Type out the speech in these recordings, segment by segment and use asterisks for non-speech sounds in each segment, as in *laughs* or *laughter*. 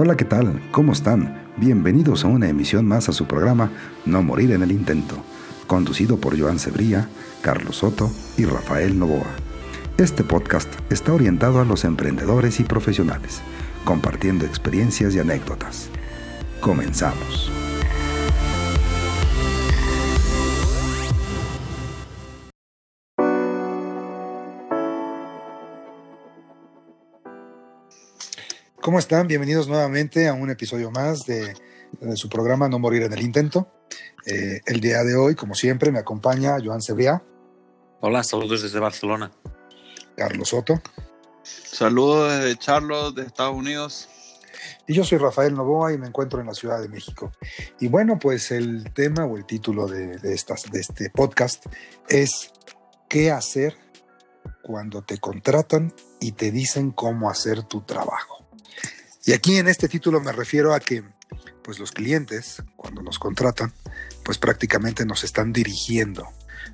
Hola, ¿qué tal? ¿Cómo están? Bienvenidos a una emisión más a su programa No Morir en el Intento, conducido por Joan Cebría, Carlos Soto y Rafael Novoa. Este podcast está orientado a los emprendedores y profesionales, compartiendo experiencias y anécdotas. Comenzamos. ¿Cómo están? Bienvenidos nuevamente a un episodio más de, su programa No Morir en el Intento. Eh, el día de hoy, como siempre, me acompaña Joan Cebriá. Hola, saludos desde Barcelona. Carlos Soto. Saludos desde Charlotte, de Estados Unidos. Y yo soy Rafael Novoa y me encuentro en la Ciudad de México. Y bueno, pues el tema o el título de, estas, de este podcast es ¿Qué hacer cuando te contratan y te dicen cómo hacer tu trabajo? Y aquí en este título me refiero a que pues los clientes, cuando nos contratan, pues prácticamente nos están dirigiendo.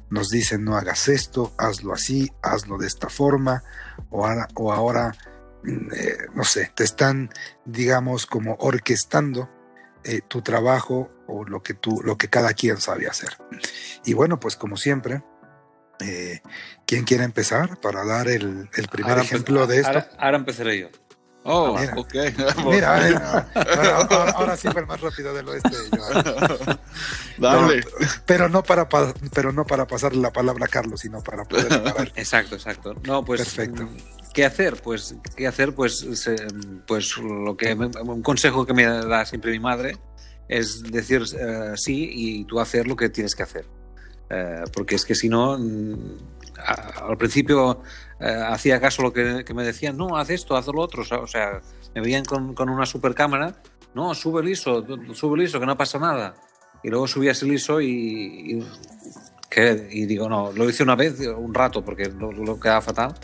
Nos dicen, no hagas esto, hazlo así, hazlo de esta forma, o ahora, o ahora mm, eh, no sé, te están, digamos, como orquestando eh, tu trabajo o lo que, tú, lo que cada quien sabe hacer. Y bueno, pues como siempre, eh, ¿quién quiere empezar para dar el, primer ejemplo de esto? ahora empezaré yo. Oh, ok. Mira, *laughs* ahora, sí fue el más rápido del oeste. *laughs* Dale. pero, no para, pero no para pasarle la palabra a Carlos, sino para poder Exacto, exacto. No, pues, Perfecto. ¿Qué hacer? Pues, ¿qué hacer? Pues, pues lo que un consejo que me da siempre mi madre es decir eh, sí y tú hacer lo que tienes que hacer. Eh, porque es que si no, al principio eh, hacía caso lo que, me decían, no, haz esto, haz lo otro. O sea, me veían con, una super cámara, no, sube el ISO, sube el ISO, que no pasa nada. Y luego subías el ISO y, y, digo, no, lo hice una vez, un rato, porque lo, quedaba fatal.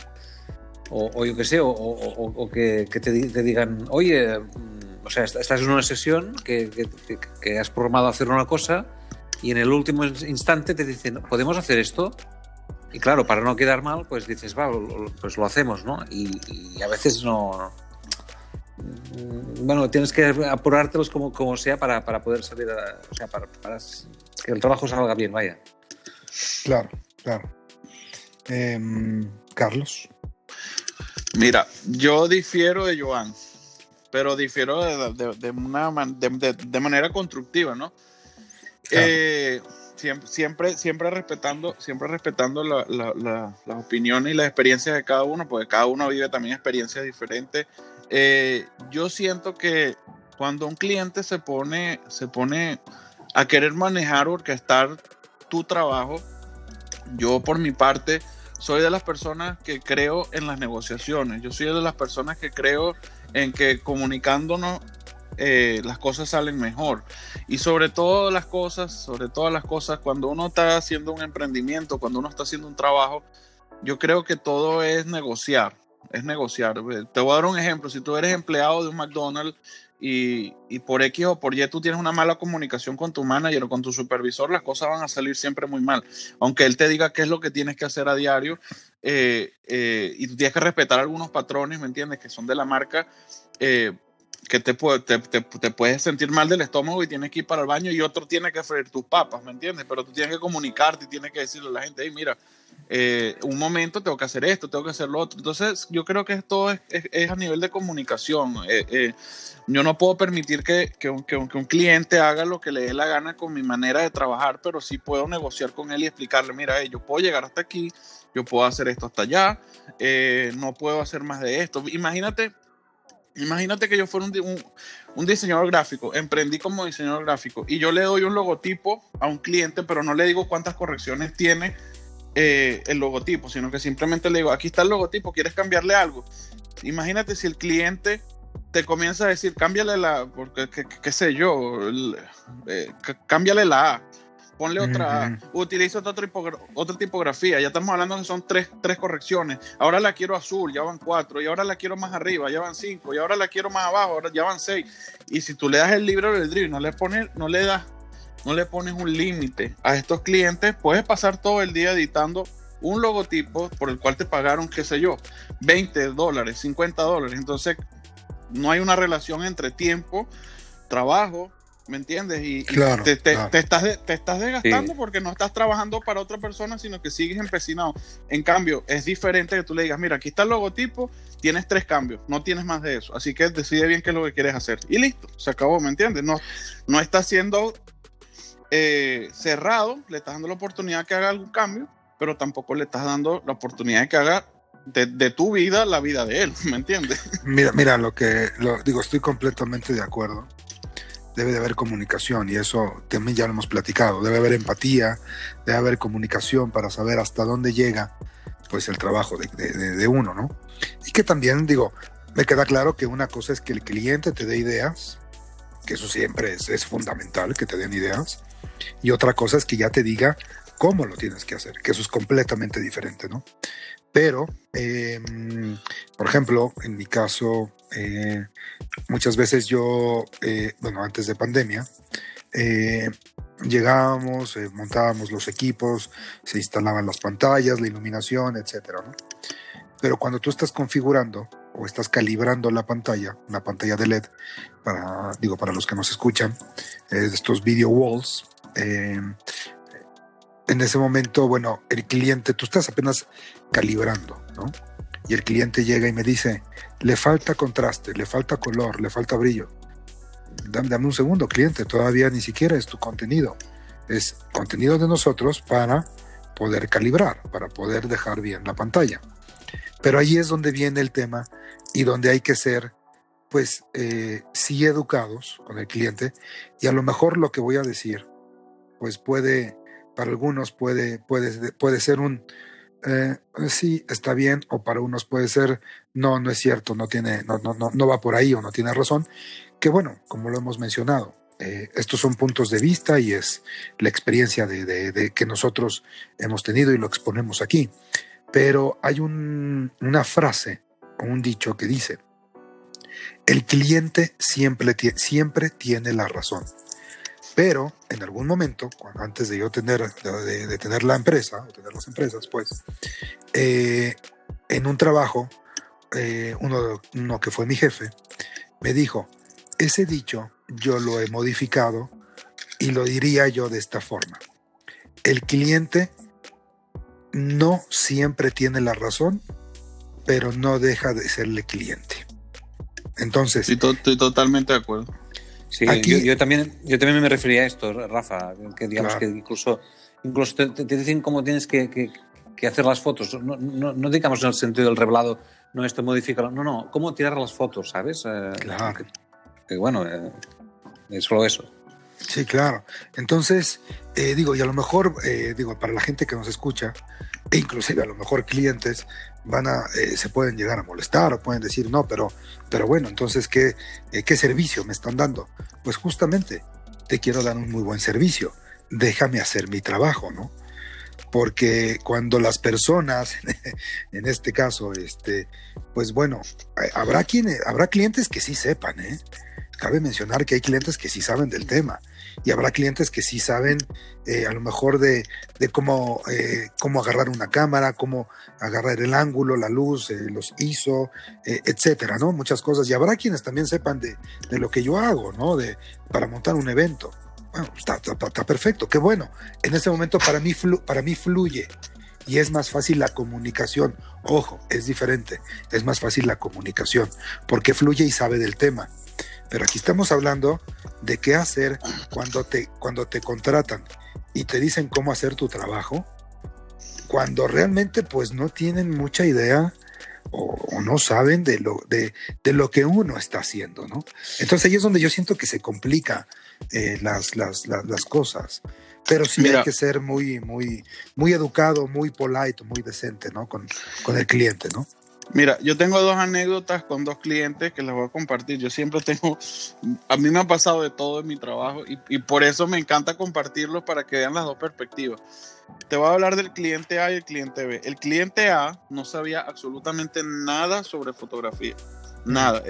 O, yo qué sé, o, que, te, digan, oye, mm, o sea, estás en una sesión que, que, has programado hacer una cosa y en el último instante te dicen, ¿podemos hacer esto? Y claro, para no quedar mal, pues dices, va, pues lo hacemos, ¿no? Y, a veces no. Bueno, tienes que apurártelos como, como sea para, para poder salir, a, o sea, para, que el trabajo salga bien, vaya. Claro, claro. Em, Carlos. Mira, yo difiero de Joan, pero difiero de, de, una, de, manera constructiva, ¿no? Eh, siempre, siempre, respetando, siempre respetando las opiniones y las experiencias de cada uno, porque cada uno vive también experiencias diferentes. Eh, yo siento que cuando un cliente se pone, se pone a querer manejar o orquestar tu trabajo, yo por mi parte soy de las personas que creo en las negociaciones. Yo soy de las personas que creo en que comunicándonos eh, las cosas salen mejor. Y sobre todas las cosas, sobre todas las cosas, cuando uno está haciendo un emprendimiento, cuando uno está haciendo un trabajo, yo creo que todo es negociar, es negociar. Te voy a dar un ejemplo, si tú eres empleado de un McDonald's y, y, por X o por Y tú tienes una mala comunicación con tu manager o con tu supervisor, las cosas van a salir siempre muy mal. Aunque él te diga qué es lo que tienes que hacer a diario eh, eh, y tú tienes que respetar algunos patrones, ¿me entiendes? Que son de la marca. Que te, puedes sentir mal del estómago y tienes que ir para el baño y otro tiene que freír tus papas, ¿me entiendes? Pero tú tienes que comunicarte y tienes que decirle a la gente, hey, mira, eh, un momento tengo que hacer esto, tengo que hacer lo otro. Entonces, yo creo que esto es, a nivel de comunicación. Eh, eh, yo no puedo permitir que, un, que, un, cliente haga lo que le dé la gana con mi manera de trabajar, pero sí puedo negociar con él y explicarle, mira, yo puedo llegar hasta aquí, yo puedo hacer esto hasta allá, no puedo hacer más de esto. Imagínate Imagínate que yo fuera un, diseñador gráfico, emprendí como diseñador gráfico y yo le doy un logotipo a un cliente, pero no le digo cuántas correcciones tiene eh, el logotipo, sino que simplemente le digo, aquí está el logotipo, ¿quieres cambiarle algo? Imagínate si el cliente te comienza a decir, cámbiale la, porque qué, sé yo, eh, cámbiale la A ponle otra, utiliza otra, otra tipografía, ya estamos hablando que son tres, tres correcciones, ahora la quiero azul, ya van cuatro, y ahora la quiero más arriba, ya van cinco, y ahora la quiero más abajo, ahora ya van seis, y si tú le das el libro del drill, no le pones, no le das, no le pones un límite a estos clientes, puedes pasar todo el día editando un logotipo por el cual te pagaron, qué sé yo, 20 dólares, 50 dólares, entonces no hay una relación entre tiempo, trabajo, ¿me entiendes? Y, claro, te, estás, te estás desgastando porque no estás trabajando para otra persona, sino que sigues empecinado. En cambio, es diferente que tú le digas, mira, aquí está el logotipo, tienes tres cambios, no tienes más de eso. Así que decide bien qué es lo que quieres hacer. Y listo, se acabó, ¿me entiendes? No, no estás siendo eh, cerrado, le estás dando la oportunidad que haga algún cambio, pero tampoco le estás dando la oportunidad de que haga de, tu vida la vida de él, *laughs* ¿me entiendes? Mira, mira, lo que lo, digo, estoy completamente de acuerdo debe de haber comunicación y eso también ya lo hemos platicado. Debe haber empatía, debe haber comunicación para saber hasta dónde llega pues el trabajo de, uno, ¿no? Y que también digo, me queda claro que una cosa es que el cliente te dé ideas, que eso siempre es, es fundamental, que te den ideas, y otra cosa es que ya te diga cómo lo tienes que hacer, que eso es completamente diferente, ¿no? Pero, em, por ejemplo, en mi caso, eh, muchas veces yo, eh, bueno, antes de pandemia, eh, llegábamos, montábamos los equipos, se instalaban las pantallas, la iluminación, etcétera, Pero cuando tú estás configurando o estás calibrando la pantalla, una pantalla de LED, para, digo, para los que nos escuchan, estos video walls, em, en ese momento, bueno, el cliente, tú estás apenas calibrando, ¿no? Y el cliente llega y me dice, le falta contraste, le falta color, le falta brillo. Dame, un segundo, cliente, todavía ni siquiera es tu contenido. Es contenido de nosotros para poder calibrar, para poder dejar bien la pantalla. Pero ahí es donde viene el tema y donde hay que ser, pues, eh, sí educados con el cliente. Y a lo mejor lo que voy a decir, pues puede, para algunos puede, puede, puede ser un, eh, sí, está bien, o para unos puede ser, no, no es cierto, no, tiene, no, no, no, va por ahí o no tiene razón, que bueno, como lo hemos mencionado, eh, estos son puntos de vista y es la experiencia de, que nosotros hemos tenido y lo exponemos aquí. Pero hay una frase o un dicho que dice, el cliente siempre, siempre tiene la razón. Pero en algún momento, antes de yo tener, de, tener la empresa, o tener las empresas, pues, eh, en un trabajo, eh, uno, uno que fue mi jefe, me dijo, ese dicho yo lo he modificado y lo diría yo de esta forma. El cliente no siempre tiene la razón, pero no deja de serle cliente. Entonces... estoy totalmente de acuerdo. Sí, yo, también, yo también me refería a esto, Rafa, que digamos que incluso, incluso te, dicen cómo tienes que, hacer las fotos. No, no, digamos en el sentido del revelado, no esto modifica, no, no, cómo tirar las fotos, ¿sabes? Eh, claro. Que, bueno, eh, es solo eso. Sí, claro. Entonces, eh, digo, y a lo mejor, digo, para la gente que nos escucha, e inclusive a lo mejor clientes, van a, eh, se pueden llegar a molestar o pueden decir, no, pero, pero bueno, entonces, ¿qué, eh, ¿qué servicio me están dando? Pues justamente, te quiero dar un muy buen servicio, déjame hacer mi trabajo, ¿no? Porque cuando las personas, *laughs* en este caso, este, pues bueno, habrá, quienes, habrá clientes que sí sepan, ¿eh? Cabe mencionar que hay clientes que sí saben del tema y habrá clientes que sí saben eh, a lo mejor de, cómo, eh, cómo agarrar una cámara, cómo agarrar el ángulo, la luz, eh, los ISO, etcétera, ¿no? Muchas cosas. Y habrá quienes también sepan de, lo que yo hago, ¿no? De, para montar un evento. Bueno, está, está, perfecto, qué bueno. En ese momento para mí, para mí fluye y es más fácil la comunicación. Ojo, es diferente, es más fácil la comunicación porque fluye y sabe del tema. Pero aquí estamos hablando de qué hacer cuando te, cuando te contratan y te dicen cómo hacer tu trabajo, cuando realmente pues no tienen mucha idea o, no saben de lo, de, lo que uno está haciendo, ¿no? Entonces ahí es donde yo siento que se complica eh, las, las, cosas. Pero sí hay que ser muy, muy, muy educado, muy polite, muy decente, ¿no? Con, con el cliente, ¿no? Mira, yo tengo dos anécdotas con dos clientes que les voy a compartir. Yo siempre tengo, a mí me ha pasado de todo en mi trabajo y, por eso me encanta compartirlo para que vean las dos perspectivas. Te voy a hablar del cliente A y el cliente B. El cliente A no sabía absolutamente nada sobre fotografía. Nada.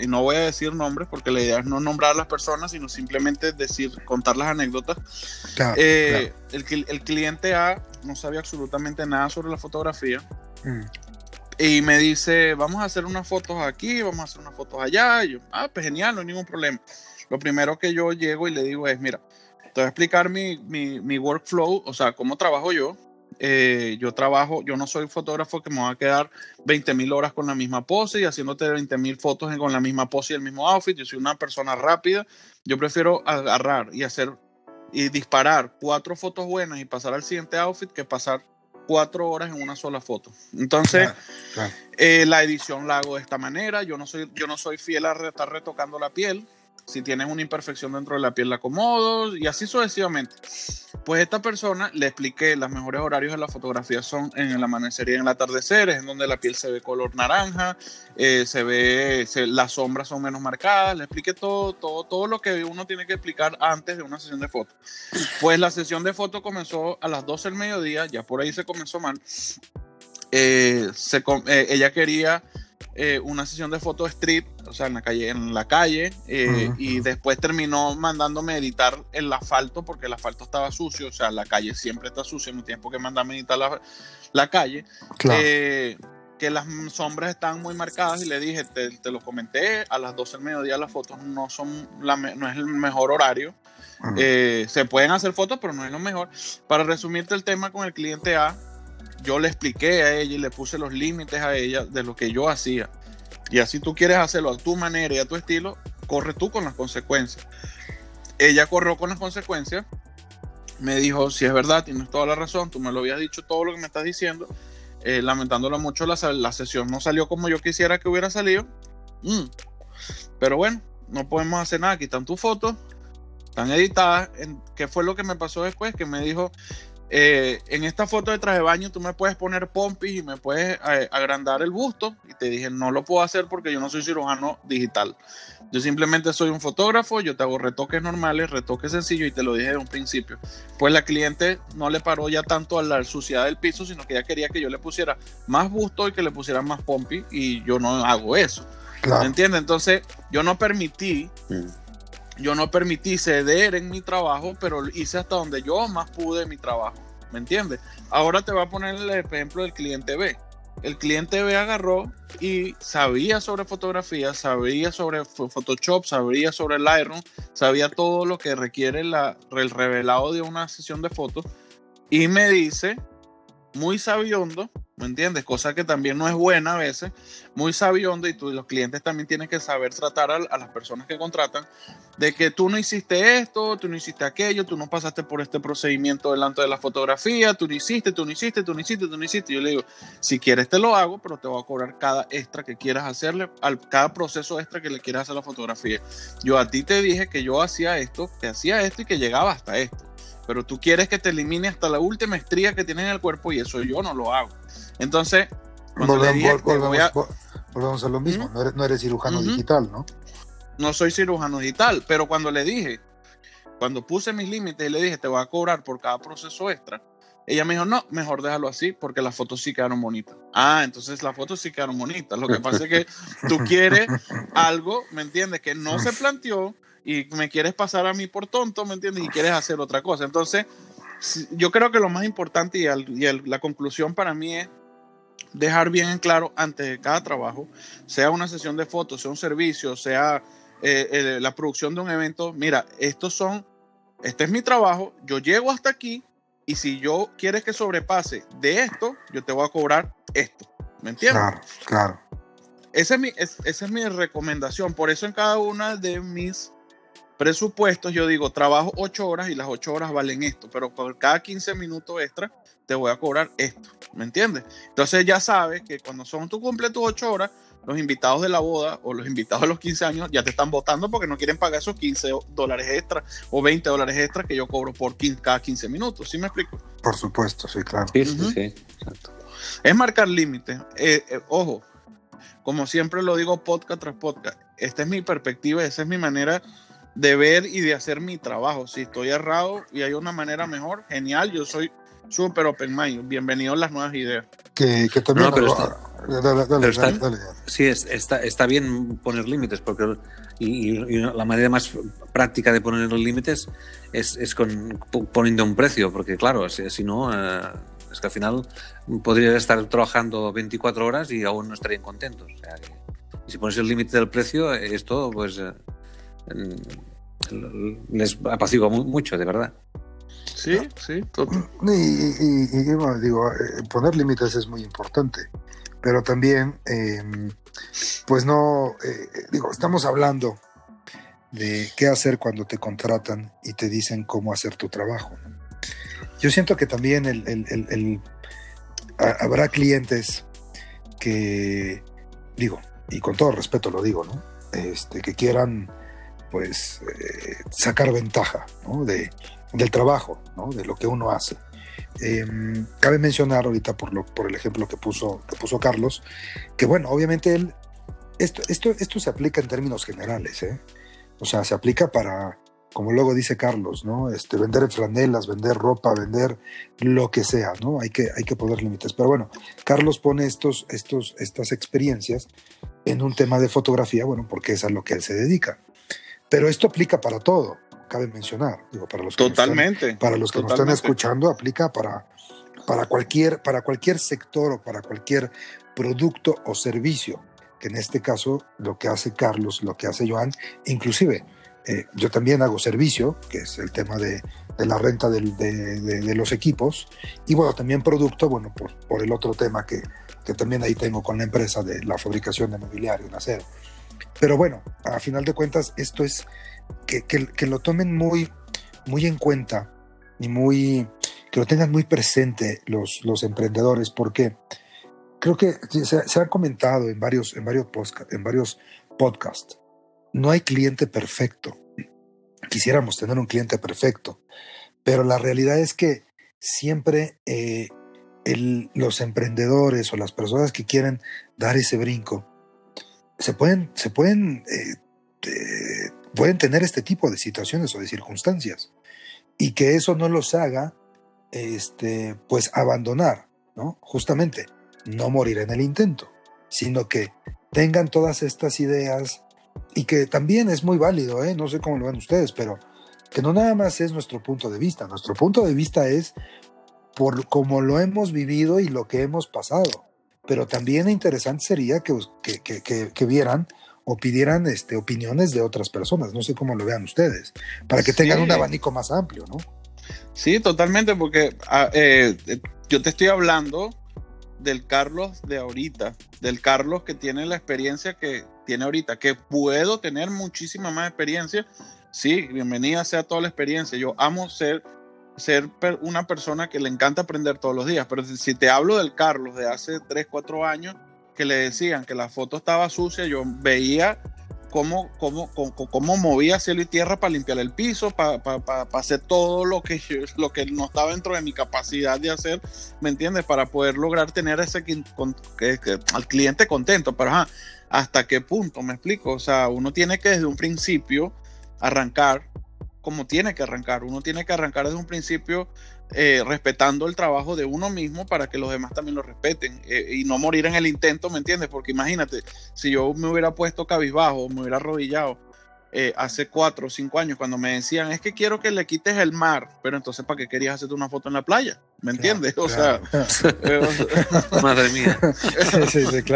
y no voy a decir nombres porque la idea es no nombrar a las personas, sino simplemente decir, contar las anécdotas. Eh, el, el, cliente A no sabía absolutamente nada sobre la fotografía. Mm y me dice, vamos a hacer unas fotos aquí, vamos a hacer unas fotos allá. Y yo, ah, pues genial, no hay ningún problema. Lo primero que yo llego y le digo es, mira, te voy a explicar mi, mi, mi workflow, o sea, cómo trabajo yo. Eh, yo trabajo, yo no soy fotógrafo que me va a quedar 20 mil horas con la misma pose y haciéndote 20 mil fotos con la misma pose y el mismo outfit. Yo soy una persona rápida. Yo prefiero agarrar y hacer y disparar cuatro fotos buenas y pasar al siguiente outfit que pasar cuatro horas en una sola foto. Entonces, eh, la edición la hago de esta manera. Yo no soy, yo no soy fiel a estar retocando la piel. Si tienes una imperfección dentro de la piel, la acomodo y así sucesivamente. Pues esta persona le expliqué los mejores horarios de la fotografía son en el amanecer y en el atardecer, es en donde la piel se ve color naranja, eh, se ve, las sombras son menos marcadas. Le expliqué todo, todo, todo lo que uno tiene que explicar antes de una sesión de foto. Pues la sesión de foto comenzó a las 12 del mediodía, ya por ahí se comenzó mal. Eh, eh, ella quería eh, una sesión de foto street, o sea, en la calle, en la calle eh, y después terminó mandándome editar el asfalto porque el asfalto estaba sucio, o sea, la calle siempre está sucia, no tiempo que mandarme editar la, la calle. Eh, que las sombras están muy marcadas y le dije, te, te, lo comenté, a las 12 del mediodía las fotos no son la, no es el mejor horario. se pueden hacer fotos, pero no es lo mejor. Para resumirte el tema con el cliente A, yo le expliqué a ella y le puse los límites a ella de lo que yo hacía. Y así tú quieres hacerlo a tu manera y a tu estilo, corre tú con las consecuencias. Ella corrió con las consecuencias, me dijo, si es verdad, tienes toda la razón, tú me lo habías dicho todo lo que me estás diciendo, eh, lamentándolo mucho, la, la, sesión no salió como yo quisiera que hubiera salido. Mm. Pero bueno, no podemos hacer nada, aquí están tus fotos, están editadas. ¿Qué fue lo que me pasó después? Que me dijo, eh, en esta foto de traje de baño tú me puedes poner pompis y me puedes eh, agrandar el busto. Y te dije, no lo puedo hacer porque yo no soy cirujano digital. Yo simplemente soy un fotógrafo, yo te hago retoques normales, retoques sencillos y te lo dije de un principio. Pues la cliente no le paró ya tanto a la suciedad del piso, sino que ella quería que yo le pusiera más busto y que le pusiera más pompis y yo no hago eso. ¿Me entiendes? Entonces yo no permití... Mm yo no permití ceder en mi trabajo, pero hice hasta donde yo más pude mi trabajo. ¿Me entiendes? Ahora te voy a poner el ejemplo del cliente B. El cliente B agarró y sabía sobre fotografía, sabía sobre Photoshop, sabía sobre Lightroom, sabía todo lo que requiere el revelado de una sesión de fotos y me dice, muy sabiondo, ¿me entiendes? Cosa que también no es buena a veces, muy sabiondo y tú, los clientes también tienen que saber tratar a, las personas que contratan de que tú no hiciste esto, tú no hiciste aquello, tú no pasaste por este procedimiento delante de la fotografía, tú no hiciste, tú no hiciste, tú no hiciste, tú no hiciste. Yo le digo, si quieres te lo hago, pero te voy a cobrar cada extra que quieras hacerle, al, cada proceso extra que le quieras hacer a la fotografía. Yo a ti te dije que yo hacía esto, que hacía esto y que llegaba hasta esto pero tú quieres que te elimine hasta la última estría que tienes en el cuerpo y eso yo no lo hago. Entonces, volvemos, a lo mismo, no, eres, cirujano digital, ¿no? No soy cirujano digital, pero cuando le dije, cuando puse mis límites y le dije, te voy a cobrar por cada proceso extra, ella me dijo, no, mejor déjalo así porque las fotos sí quedaron bonitas. Ah, entonces las fotos sí quedaron bonitas. Lo que pasa es que tú quieres *laughs* algo, ¿me entiendes? Que no se planteó y me quieres pasar a mí por tonto, ¿me entiendes? Y quieres hacer otra cosa. Entonces, yo creo que lo más importante y, la conclusión para mí es dejar bien en claro antes de cada trabajo, sea una sesión de fotos, sea un servicio, sea eh, eh, la producción de un evento, mira, estos son, este es mi trabajo, yo llego hasta aquí y si yo quieres que sobrepase de esto, yo te voy a cobrar esto. ¿Me entiendes? Claro, claro. Esa es mi, esa es mi recomendación. Por eso en cada una de mis presupuestos, yo digo, trabajo ocho horas y las ocho horas valen esto, pero por cada 15 minutos extra te voy a cobrar esto, ¿me entiendes? Entonces ya sabes que cuando son tú cumples tus ocho horas, los invitados de la boda o los invitados de los 15 años ya te están votando porque no quieren pagar esos 15 dólares extra o 20 dólares extra que yo cobro por cada 15 minutos, ¿sí me explico? Por supuesto, sí, claro. Sí, sí, sí, exacto. Es marcar límites. Eh, eh, ojo, como siempre lo digo podcast tras podcast, esta es mi perspectiva, esa es mi manera de ver y de hacer mi trabajo. Si estoy errado y hay una manera mejor, genial, yo soy súper open mind. Bienvenido a las nuevas ideas. Que, también... sí, está, está bien poner límites, porque y, la manera más práctica de poner los límites es, es con, poniendo un precio, porque claro, si, no... Eh, es que al final podrías estar trabajando 24 horas y aún no estarían contentos. O sea, y si pones el límite del precio, esto pues eh, les apacigua mucho, de verdad. Sí, sí, total. Y, digo, eh, poner límites es muy importante, pero también, em, pues no, eh, digo, estamos hablando de qué hacer cuando te contratan y te dicen cómo hacer tu trabajo. Yo siento que también el, habrá clientes que, digo, y con todo respeto lo digo, ¿no? Este, que quieran pues eh, sacar ventaja de, del trabajo, de lo que uno hace. Em, cabe mencionar ahorita por, lo, por el ejemplo que puso, que puso Carlos, que bueno, obviamente él, esto, esto, esto se aplica en términos generales, ¿eh? o sea, se aplica para, como luego dice Carlos, ¿no? Este, vender franelas, vender ropa, vender lo que sea, ¿no? Hay que, hay que poner límites. Pero bueno, Carlos pone estos, estos, estas experiencias en un tema de fotografía, bueno, porque es a lo que él se dedica. Pero esto aplica para todo, cabe mencionar. Digo, para los que Totalmente. para los que nos están escuchando, aplica para, para, cualquier, para cualquier sector o para cualquier producto o servicio. Que en este caso, lo que hace Carlos, lo que hace Joan, inclusive eh, yo también hago servicio, que es el tema de, la renta de, de, los equipos, y bueno, también producto, bueno, por, por el otro tema que, que, también ahí tengo con la empresa de la fabricación de mobiliario en acero. Pero bueno, a final de cuentas, esto es que, que, lo tomen muy, muy en cuenta y muy, que lo tengan muy presente los, los emprendedores, porque creo que se, se, ha comentado en varios, en varios, en varios podcasts, no hay cliente perfecto. Quisiéramos tener un cliente perfecto, pero la realidad es que siempre eh, los emprendedores o las personas que quieren dar ese brinco se pueden, se pueden, eh, pueden tener este tipo de situaciones o de circunstancias y que eso no los haga este, pues abandonar, ¿no? Justamente, no morir en el intento, sino que tengan todas estas ideas y que también es muy válido, ¿eh? no sé cómo lo ven ustedes, pero que no nada más es nuestro punto de vista, nuestro punto de vista es por cómo lo hemos vivido y lo que hemos pasado pero también interesante sería que, que, que, vieran o pidieran este, opiniones de otras personas. No sé cómo lo vean ustedes, para que tengan un abanico más amplio, ¿no? Sí, totalmente, porque ah, eh, yo te estoy hablando del Carlos de ahorita, del Carlos que tiene la experiencia que tiene ahorita, que puedo tener muchísima más experiencia. Sí, bienvenida sea toda la experiencia. Yo amo ser ser una persona que le encanta aprender todos los días. Pero si te hablo del Carlos de hace 3, 4 años, que le decían que la foto estaba sucia, yo veía cómo, cómo, cómo, movía cielo y tierra para limpiar el piso, para, hacer todo lo que, lo que no estaba dentro de mi capacidad de hacer, ¿me entiendes? Para poder lograr tener ese al cliente contento. Pero ¿hasta qué punto? ¿Me explico? O sea, uno tiene que desde un principio arrancar como tiene que arrancar. Uno tiene que arrancar desde un principio eh, respetando el trabajo de uno mismo para que los demás también lo respeten eh, y no morir en el intento, ¿me entiendes? Porque imagínate, si yo me hubiera puesto cabizbajo, me hubiera arrodillado eh, hace cuatro o cinco años cuando me decían, es que quiero que le quites el mar, pero entonces ¿para qué querías hacerte una foto en la playa? ¿Me entiendes? o, Sea, *laughs* Madre mía.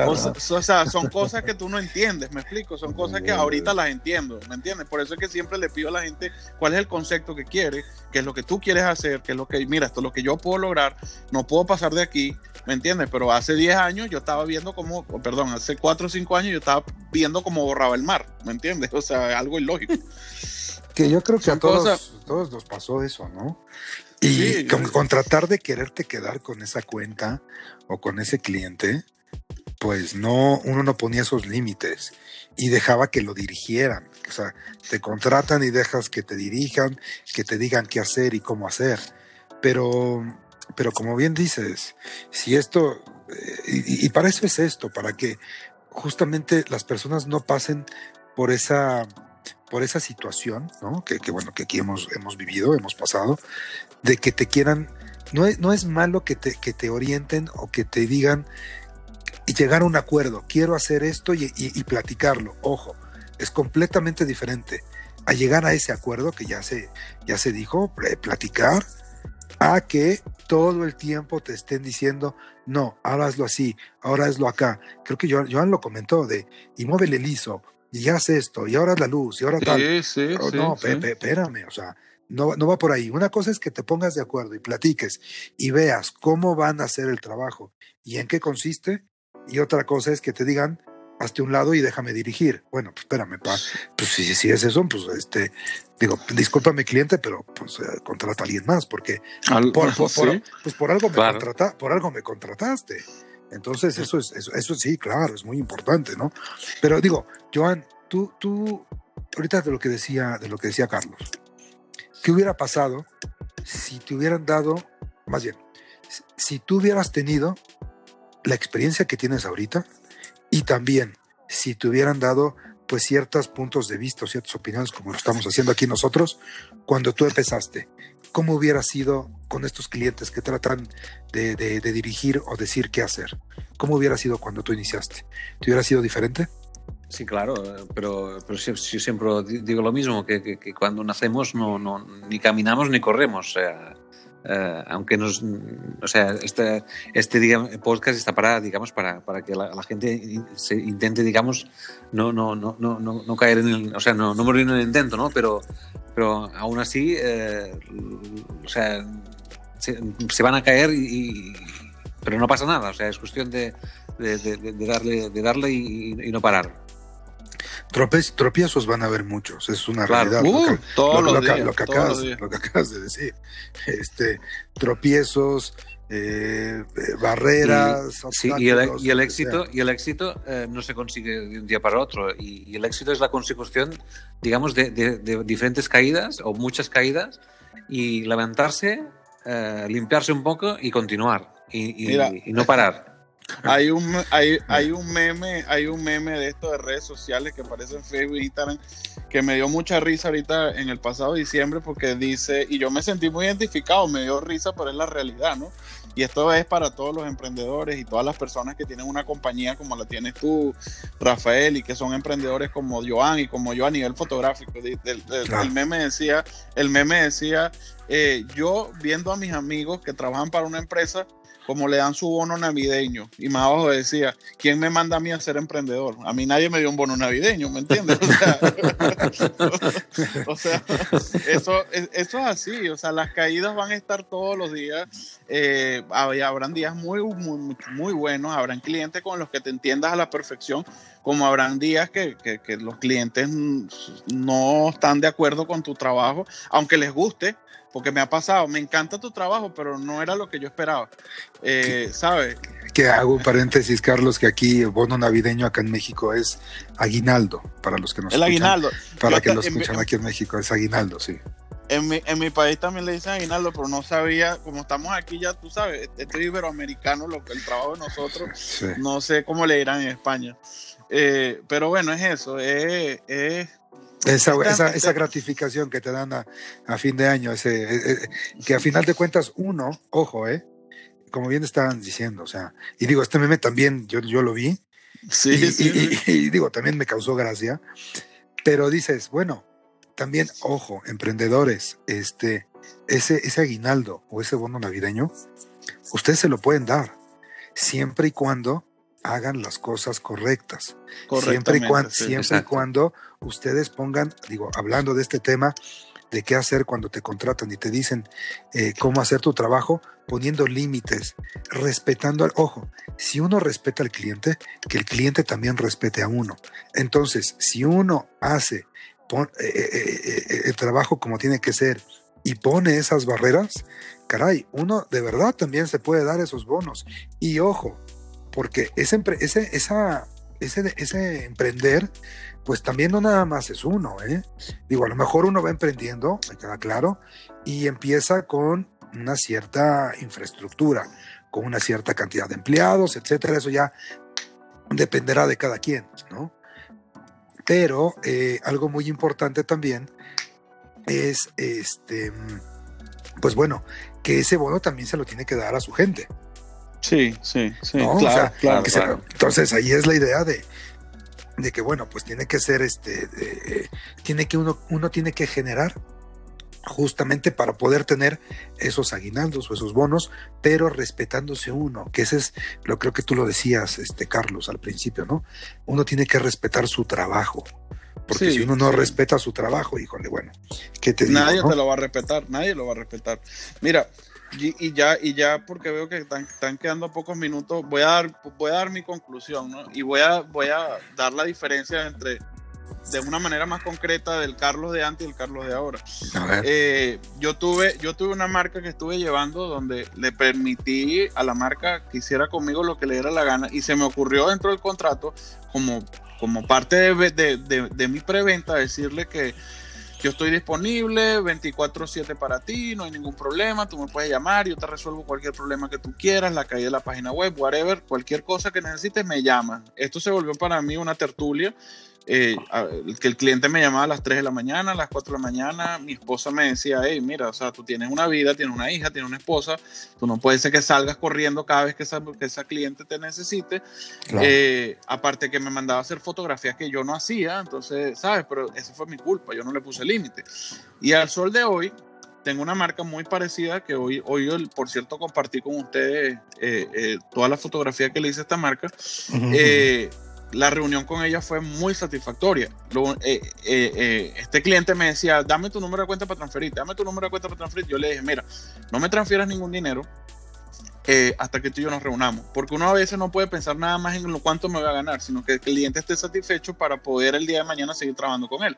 O, sea, son cosas que tú no entiendes, me explico, son cosas que ahorita las entiendo, ¿me entiendes? Por eso es que siempre le pido a la gente cuál es el concepto que quiere, qué es lo que tú quieres hacer, qué es lo que, mira, esto es lo que yo puedo lograr, no puedo pasar de aquí, ¿me entiendes? Pero hace 10 años yo estaba viendo como, perdón, hace 4 o 5 años yo estaba viendo cómo borraba el mar, ¿me entiendes? *laughs* O sea, algo ilógico. Que yo creo que a todos, todos nos pasó eso, ¿no? Y con, tratar de quererte quedar con esa cuenta o con ese cliente, pues no, uno no ponía esos límites y dejaba que lo dirigieran. O sea, te contratan y dejas que te dirijan, que te digan qué hacer y cómo hacer. Pero, pero como bien dices, si esto, eh, y, y para eso es esto, para que justamente las personas no pasen por esa por esa situación, ¿no? Que, bueno, que aquí hemos, hemos vivido, hemos pasado, de que te quieran, no es, no es malo que te, que te orienten o que te digan y llegar a un acuerdo, quiero hacer esto y, platicarlo, ojo, es completamente diferente a llegar a ese acuerdo que ya se, ya se dijo, platicar, a que todo el tiempo te estén diciendo, no, ahora hazlo así, ahora hazlo acá. Creo que Joan, lo comentó de, y muévele liso, y haz esto, y ahora la luz, y ahora tal. Sí, sí, oh, no, espérame, o sea, no, no va por ahí. Una cosa es que te pongas de acuerdo y platiques y veas cómo van a hacer el trabajo y en qué consiste. Y otra cosa es que te digan, hazte un lado y déjame dirigir. Bueno, pues espérame, pa. pues si, si es eso, pues este, digo, discúlpame cliente, pero pues eh, contrata a alguien más, porque por, *laughs* pues por algo me contrata, por algo me contrataste. Entonces, eso es, eso, eso sí, claro, es muy importante, ¿no? Pero digo, Joan, tú, tú, ahorita de lo que decía, de lo que decía Carlos, ¿Qué hubiera pasado si te hubieran dado, más bien, si tú hubieras tenido la experiencia que tienes ahorita y también si te hubieran dado pues ciertos puntos de vista o ciertas opiniones como lo estamos haciendo aquí nosotros cuando tú empezaste? ¿Cómo hubiera sido con estos clientes que tratan de, de dirigir o decir qué hacer? ¿Cómo hubiera sido cuando tú iniciaste? ¿Te hubiera sido diferente? Sí, claro, pero, pero yo siempre digo lo mismo, que, cuando nacemos no, no, ni caminamos ni corremos. O sea, eh, aunque nos, o sea, este, este podcast está para, digamos, para, para que la, gente se intente, digamos, no, no, no, no, no caer en el, o sea, no, no morir en el intento, ¿no? Pero, pero aún así, eh, o sea, se, van a caer y, pero no pasa nada, o sea, es cuestión de, de, darle, de darle y no parar tropiezos van a haber muchos, es una realidad. lo, que, acabas, de decir. Este, tropiezos, eh, barreras. Y, sí, y el, éxito, y el éxito eh, no se consigue de un día para otro. Y, el éxito es la consecución, digamos, de, diferentes caídas o muchas caídas y levantarse, eh, limpiarse un poco y continuar y no parar. Hay un, hay, *laughs* hay, un meme, hay un meme de esto de redes sociales que aparece en Facebook e Instagram que me dio mucha risa ahorita en el pasado diciembre porque dice, y yo me sentí muy identificado, me dio risa, pero es la realidad, ¿no? Y esto es para todos los emprendedores y todas las personas que tienen una compañía como la tienes tú, Rafael, y que son emprendedores como Joan y como yo a nivel fotográfico. El, meme decía, el meme decía, eh, yo viendo a mis amigos que trabajan para una empresa, como le dan su bono navideño. Y más abajo decía, ¿quién me manda a mí a ser emprendedor? A mí nadie me dio un bono navideño, ¿me entiendes? O sea, *laughs* eso, eso es así, o sea, las caídas van a estar todos los días. Eh, habrán días muy, muy, muy buenos, habrán clientes con los que te entiendas a la perfección, como habrán días que, que, que los clientes no están de acuerdo con tu trabajo, aunque les guste, porque me ha pasado, me encanta tu trabajo, pero no era lo que yo esperaba. Eh, ¿Sabes? Que hago un paréntesis, Carlos, que aquí el bono navideño acá en México es aguinaldo, para los que nos el aguinaldo. Para que lo escuchan aquí en México, es aguinaldo, sí. En mi, en mi país también le dicen aguinaldo, pero no sabía, como estamos aquí ya, tú sabes, este iberoamericano, lo el trabajo de nosotros, no sé cómo le dirán en España. Eh, pero bueno, es eso, es, es esa, esa, esa, gratificación que te dan a, a fin de año, ese, eh, eh, que a final de cuentas uno, ojo, ¿eh? como bien estaban diciendo, o sea, y digo, este meme también yo, yo lo vi, sí, y, sí, y, digo, también me causó gracia, pero dices, bueno, también, ojo, emprendedores, este, ese, ese aguinaldo o ese bono navideño, ustedes se lo pueden dar, siempre y cuando hagan las cosas correctas. Siempre y cuando, siempre y cuando ustedes pongan, digo, hablando de este tema, de qué hacer cuando te contratan y te dicen eh, cómo hacer tu trabajo, poniendo límites, respetando al ojo. Si uno respeta al cliente, que el cliente también respete a uno. Entonces, si uno hace eh, eh, el trabajo como tiene que ser y pone esas barreras, caray, uno de verdad también se puede dar esos bonos. Y ojo, porque ese, ese, esa, ese, ese emprender, pues también no nada más es uno, ¿eh? Digo, a lo mejor uno va emprendiendo, me queda claro, y empieza con una cierta infraestructura, con una cierta cantidad de empleados, etcétera, eso ya dependerá de cada quien, ¿no? Pero eh, algo muy importante también es, este, pues bueno, que ese bono también se lo tiene que dar a su gente. Sí, sí, sí. Claro, claro, entonces ahí es la idea de, de que bueno, pues tiene que ser este, tiene que uno, uno tiene que generar justamente para poder tener esos aguinaldos o esos bonos, pero respetándose uno, que ese es lo creo que tú lo decías, este Carlos, al principio, ¿no? Uno tiene que respetar su trabajo. Porque si uno no respeta su trabajo, híjole, bueno, ¿qué te Nadie digo, te lo va a respetar, nadie lo va a respetar. Mira, y, ya, y ya porque veo que están, están, quedando pocos minutos, voy a dar, voy a dar mi conclusión, ¿no? Y voy a, voy a dar la diferencia entre de una manera más concreta del Carlos de antes y el Carlos de ahora. Eh, yo, tuve, yo tuve una marca que estuve llevando donde le permití a la marca que hiciera conmigo lo que le diera la gana y se me ocurrió dentro del contrato como, como parte de, de, de, mi preventa decirle que yo estoy disponible 24/7 para ti, no hay ningún problema, tú me puedes llamar, yo te resuelvo cualquier problema que tú quieras, la calle de la página web, whatever, cualquier cosa que necesites me llama. Esto se volvió para mí una tertulia eh, que el cliente me llamaba a las 3 de la mañana, a las 4 de la mañana, mi esposa me decía, hey, mira, o sea, tú tienes una vida, tienes una hija, tienes una esposa, tú no puedes ser que salgas corriendo cada vez que esa, que esa cliente te necesite. Eh, aparte que me mandaba a hacer fotografías que yo no hacía, entonces, ¿sabes? Pero esa fue mi culpa, yo no le puse límite. Y al sol de hoy, tengo una marca muy parecida que hoy, hoy por cierto, compartí con ustedes eh, toda la fotografía que le hice a esta marca la reunión con ella fue muy satisfactoria. Eh, eh, eh, este cliente me decía, dame tu número de cuenta para transferir, dame tu número de cuenta para transferir. Yo le dije, mira, no me transfieras ningún dinero hasta que tú y yo nos reunamos, porque uno a veces no puede pensar nada más en lo cuánto me va a ganar, sino que el cliente esté satisfecho para poder el día de mañana seguir trabajando con él.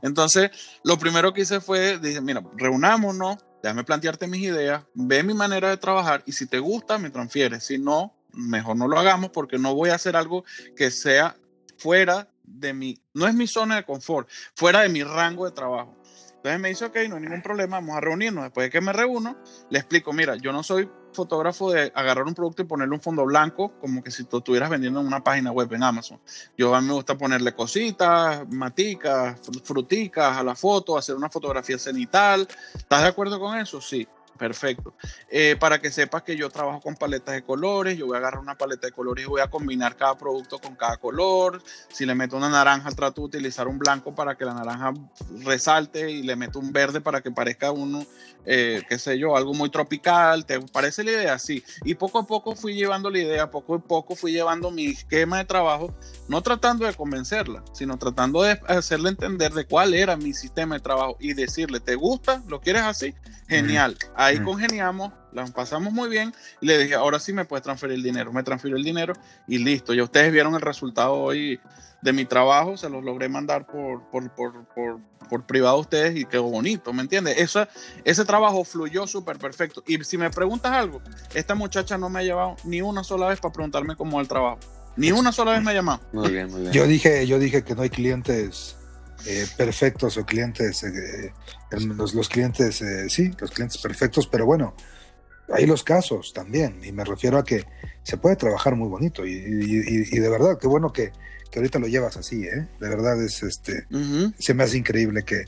Entonces, lo primero que hice fue, dije, mira, reunámonos, déjame plantearte mis ideas, ve mi manera de trabajar y si te gusta, me transfieres, si no, mejor no lo hagamos porque no voy a hacer algo que sea fuera de mi, no es mi zona de confort, fuera de mi rango de trabajo. Entonces me dice, ok, no hay ningún problema, vamos a reunirnos. Después de que me reúno, le explico, mira, yo no soy fotógrafo de agarrar un producto y ponerle un fondo blanco, como que si tú estuvieras vendiendo en una página web en Amazon. Yo a mí me gusta ponerle cositas, maticas, fruticas a la foto, hacer una fotografía cenital. ¿Estás de acuerdo con eso? Sí. Perfecto. Eh, para que sepas que yo trabajo con paletas de colores, yo voy a agarrar una paleta de colores y voy a combinar cada producto con cada color. Si le meto una naranja, trato de utilizar un blanco para que la naranja resalte y le meto un verde para que parezca uno, eh, qué sé yo, algo muy tropical. ¿Te parece la idea? Sí. Y poco a poco fui llevando la idea, poco a poco fui llevando mi esquema de trabajo, no tratando de convencerla, sino tratando de hacerle entender de cuál era mi sistema de trabajo y decirle, ¿te gusta? ¿Lo quieres así? Genial. Ahí congeniamos, la pasamos muy bien y le dije, ahora sí me puedes transferir el dinero. Me transfirió el dinero y listo. Ya ustedes vieron el resultado hoy de mi trabajo, se los logré mandar por, por, por, por, privado a ustedes y quedó bonito, ¿me entiendes? Eso, ese trabajo fluyó súper perfecto. Y si me preguntas algo, esta muchacha no me ha llevado ni una sola vez para preguntarme cómo va el trabajo. Ni una sola vez me ha llamado. Muy bien, muy bien. Yo dije, yo dije que no hay clientes eh, perfectos o clientes, eh, los, clientes, eh, sí, los clientes perfectos, pero bueno, hay los casos también, y me refiero a que se puede trabajar muy bonito, y, de verdad, qué bueno que, ahorita lo llevas así, ¿eh? De verdad es, este, se me hace increíble que,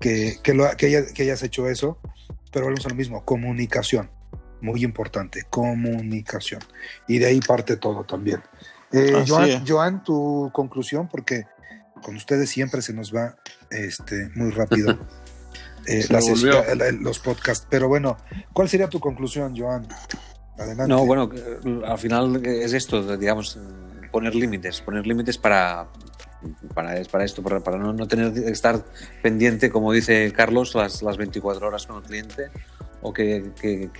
que, que, lo, que, que hayas hecho eso, pero volvemos a lo mismo, comunicación, muy importante, comunicación, y de ahí parte todo también. Joan, Joan, tu conclusión, porque con ustedes siempre se nos va este, muy rápido *laughs* eh, los podcasts. Pero bueno, ¿cuál sería tu conclusión, Joan? Adelante. No, bueno, al final es esto, digamos, poner límites, poner límites para, para, para esto, para, para no, no, tener estar pendiente, como dice Carlos, las, las 24 horas con el cliente o que, que,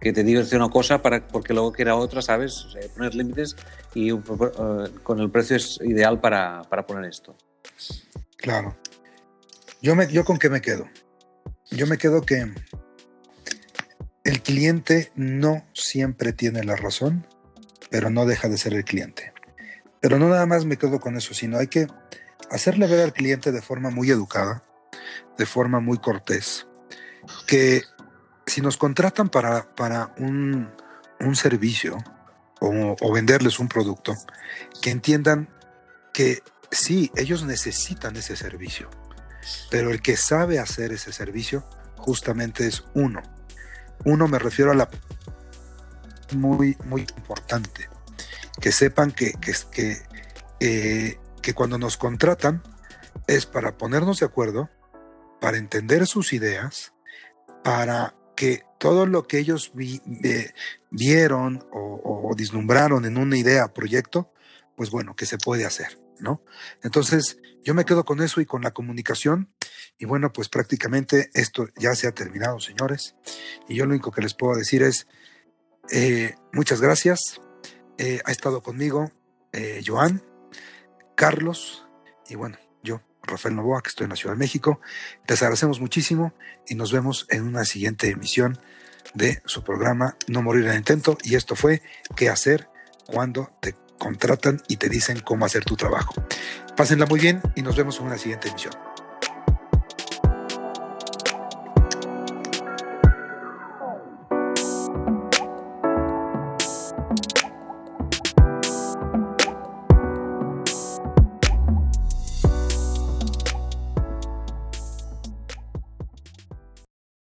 que, te diga una cosa para, porque luego quiera otra, ¿sabes? poner límites y uh, con el precio es ideal para, para, poner esto. Claro. Yo, me, yo con qué me quedo. Yo me quedo que el cliente no siempre tiene la razón, pero no deja de ser el cliente. Pero no nada más me quedo con eso, sino hay que hacerle ver al cliente de forma muy educada, de forma muy cortés, que si nos contratan para, para un, servicio o, venderles un producto, que entiendan que sí, ellos necesitan ese servicio, pero el que sabe hacer ese servicio justamente es uno. Uno me refiero a la muy, muy importante. Que sepan que, que, que, eh, que cuando nos contratan es para ponernos de acuerdo para entender sus ideas, para que todo lo que ellos vieron o, o, vislumbraron en una idea, proyecto, pues bueno, que se puede hacer, ¿no? Entonces, yo me quedo con eso y con la comunicación. Y bueno, pues prácticamente esto ya se ha terminado, señores. Y yo lo único que les puedo decir es, eh, muchas gracias. Eh, ha estado conmigo eh, Joan, Carlos y bueno, Rafael Novoa, que estoy en la Ciudad de México. Les agradecemos muchísimo y nos vemos en una siguiente emisión de su programa No Morir en Intento. Y esto fue ¿Qué hacer cuando te contratan y te dicen cómo hacer tu trabajo? Pásenla muy bien y nos vemos en una siguiente emisión.